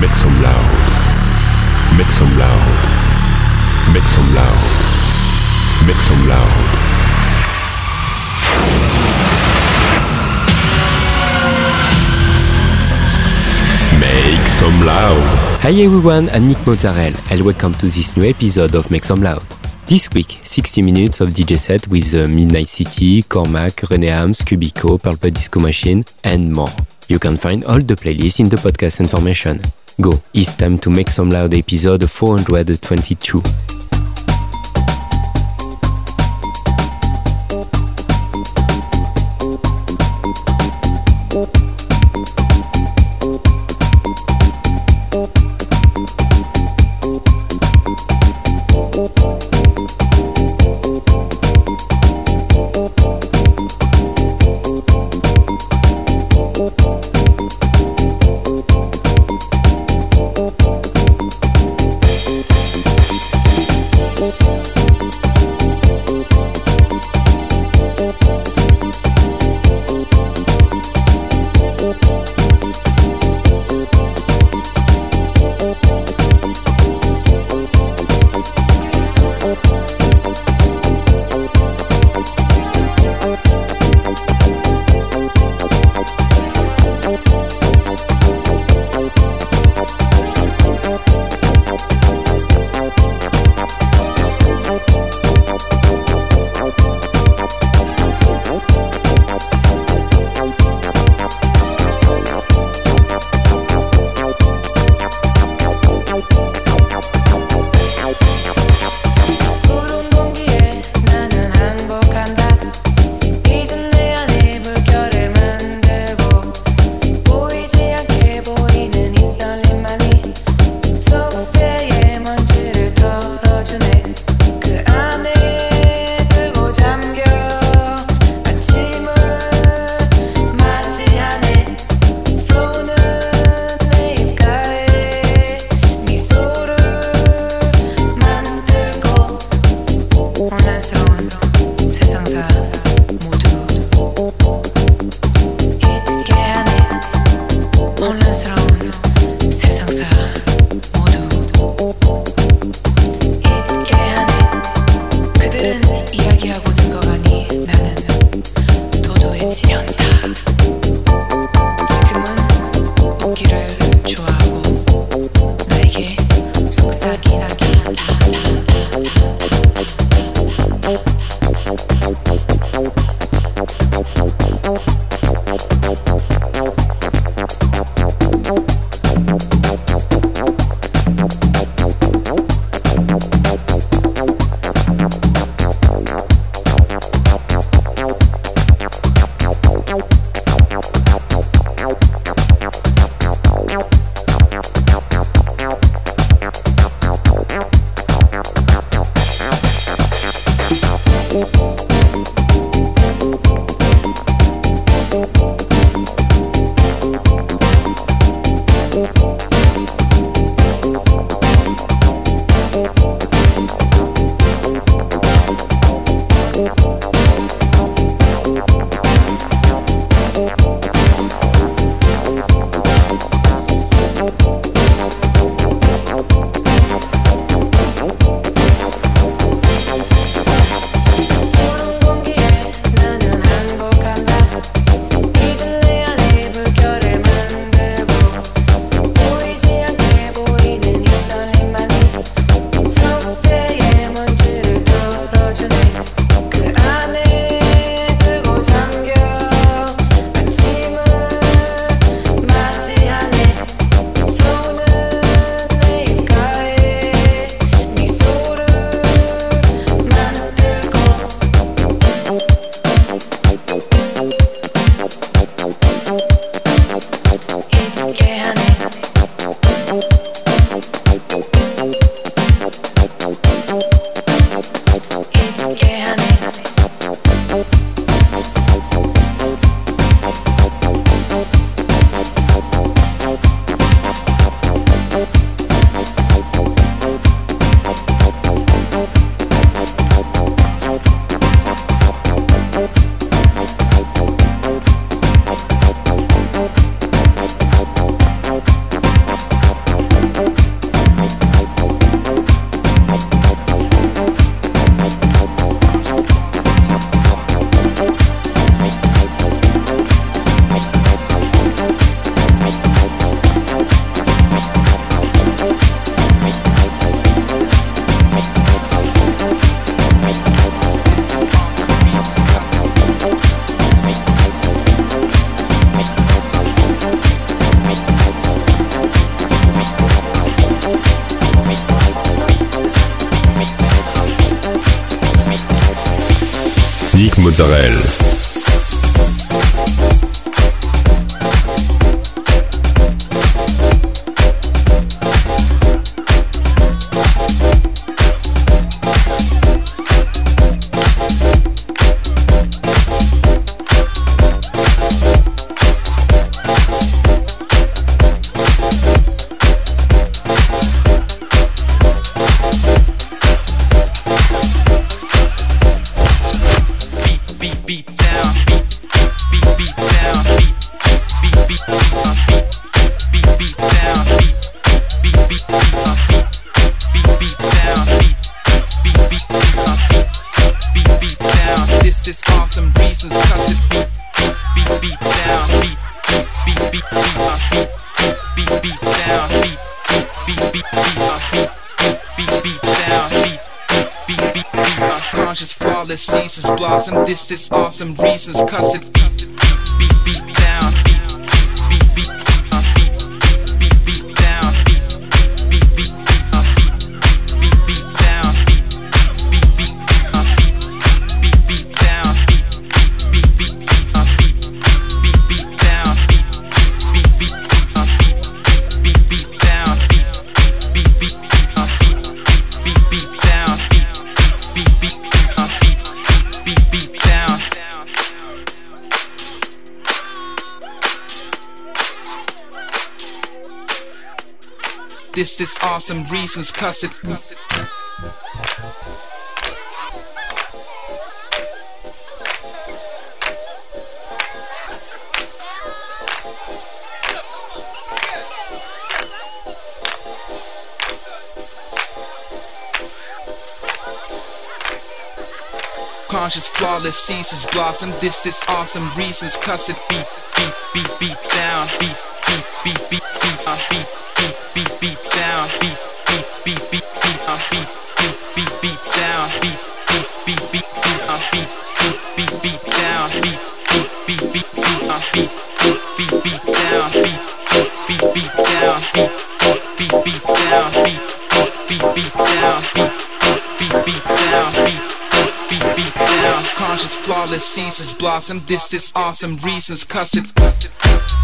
Make some loud. Make some loud. Make some loud. Make some loud. Make some loud. Hi everyone, I'm Nick Mozzarella and welcome to this new episode of Make Some Loud. This week, 60 minutes of DJ set with uh, Midnight City, Cormac, René Hams, Cubico, Purple Disco Machine, and more. You can find all the playlists in the podcast information. Go, it's time to Make Some Loud episode 422. Israël. Justice, awesome reasons, cuss it. Conscious, flawless, ceases, blossom. This is awesome reasons, cuss it. Beat, beat, beat, beat down. Beat awesome. This is awesome reasons, cause it's. Cause it's, cause it's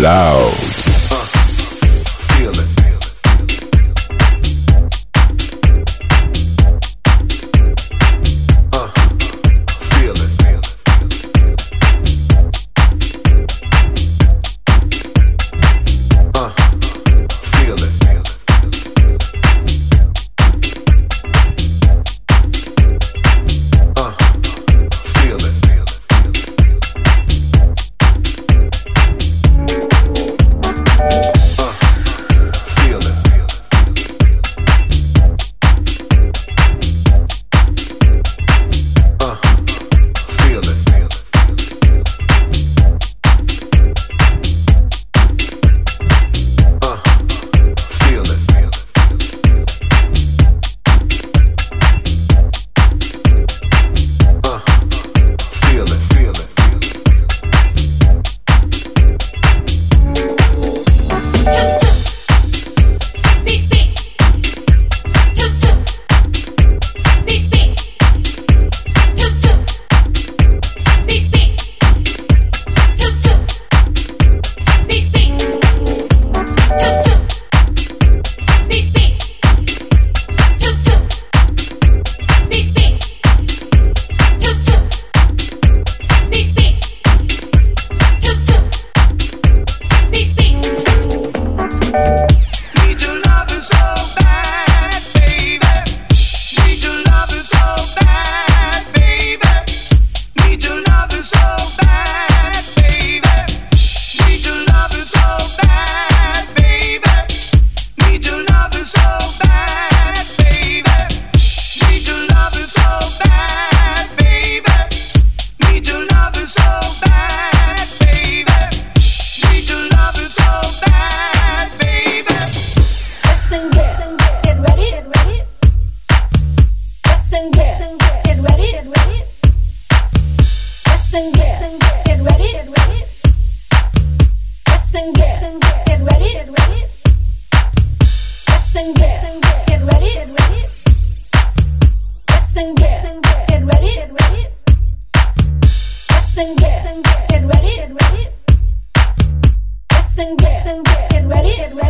Bla get, ready, get ready, get ready, get ready.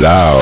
Make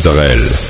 Mozzarella.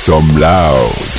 Some loud.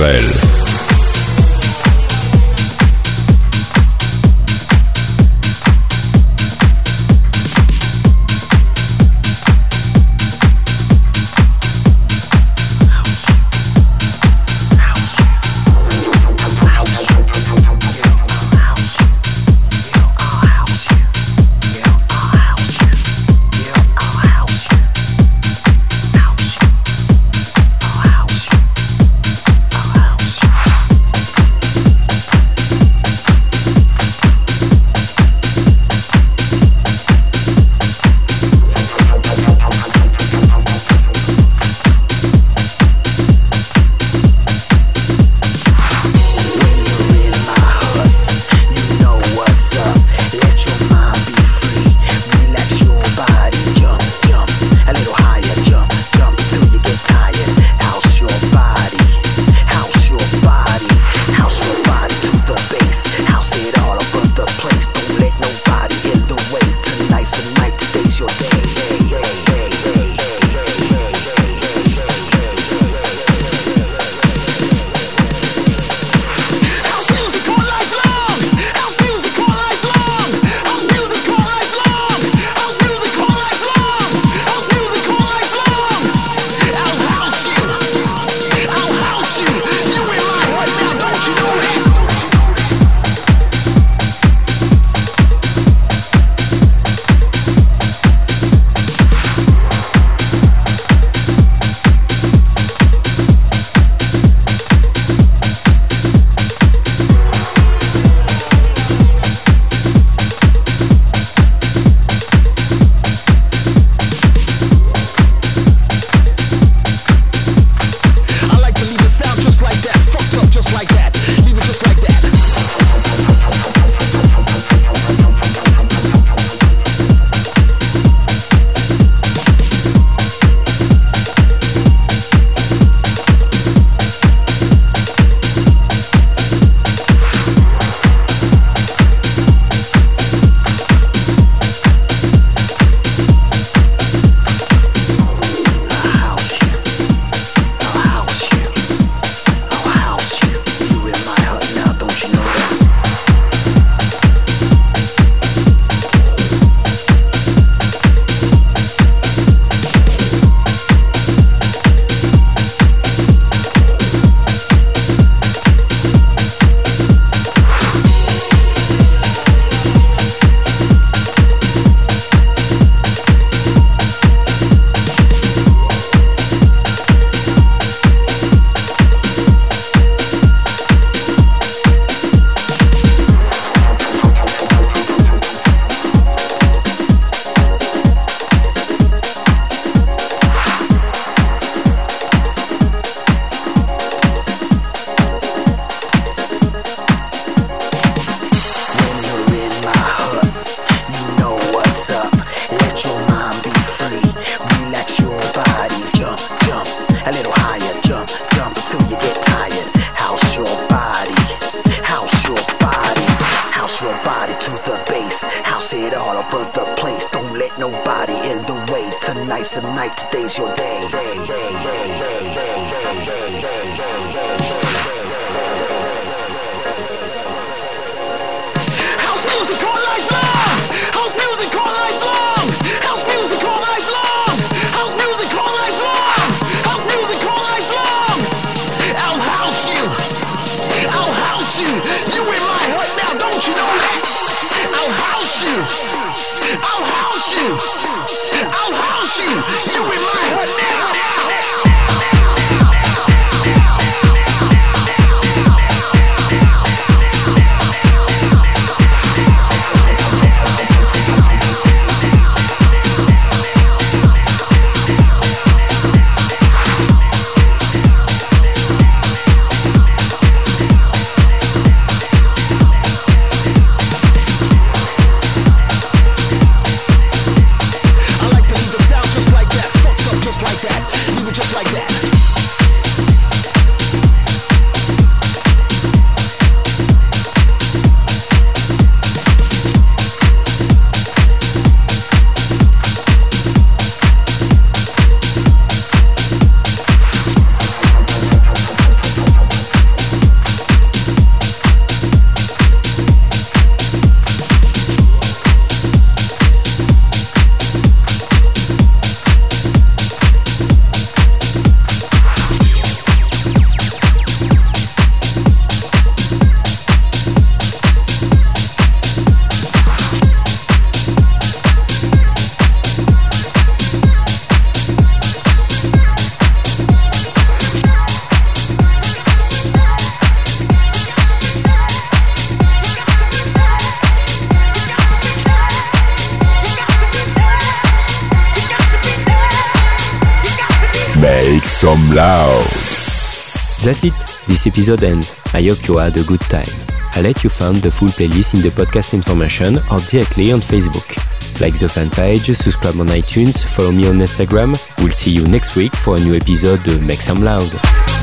Nick That's it. This episode ends. I hope you had a good time. I'll let you find the full playlist in the podcast information or directly on Facebook. Like the fan page, subscribe on iTunes, follow me on Instagram. We'll see you next week for a new episode of Make Some Loud.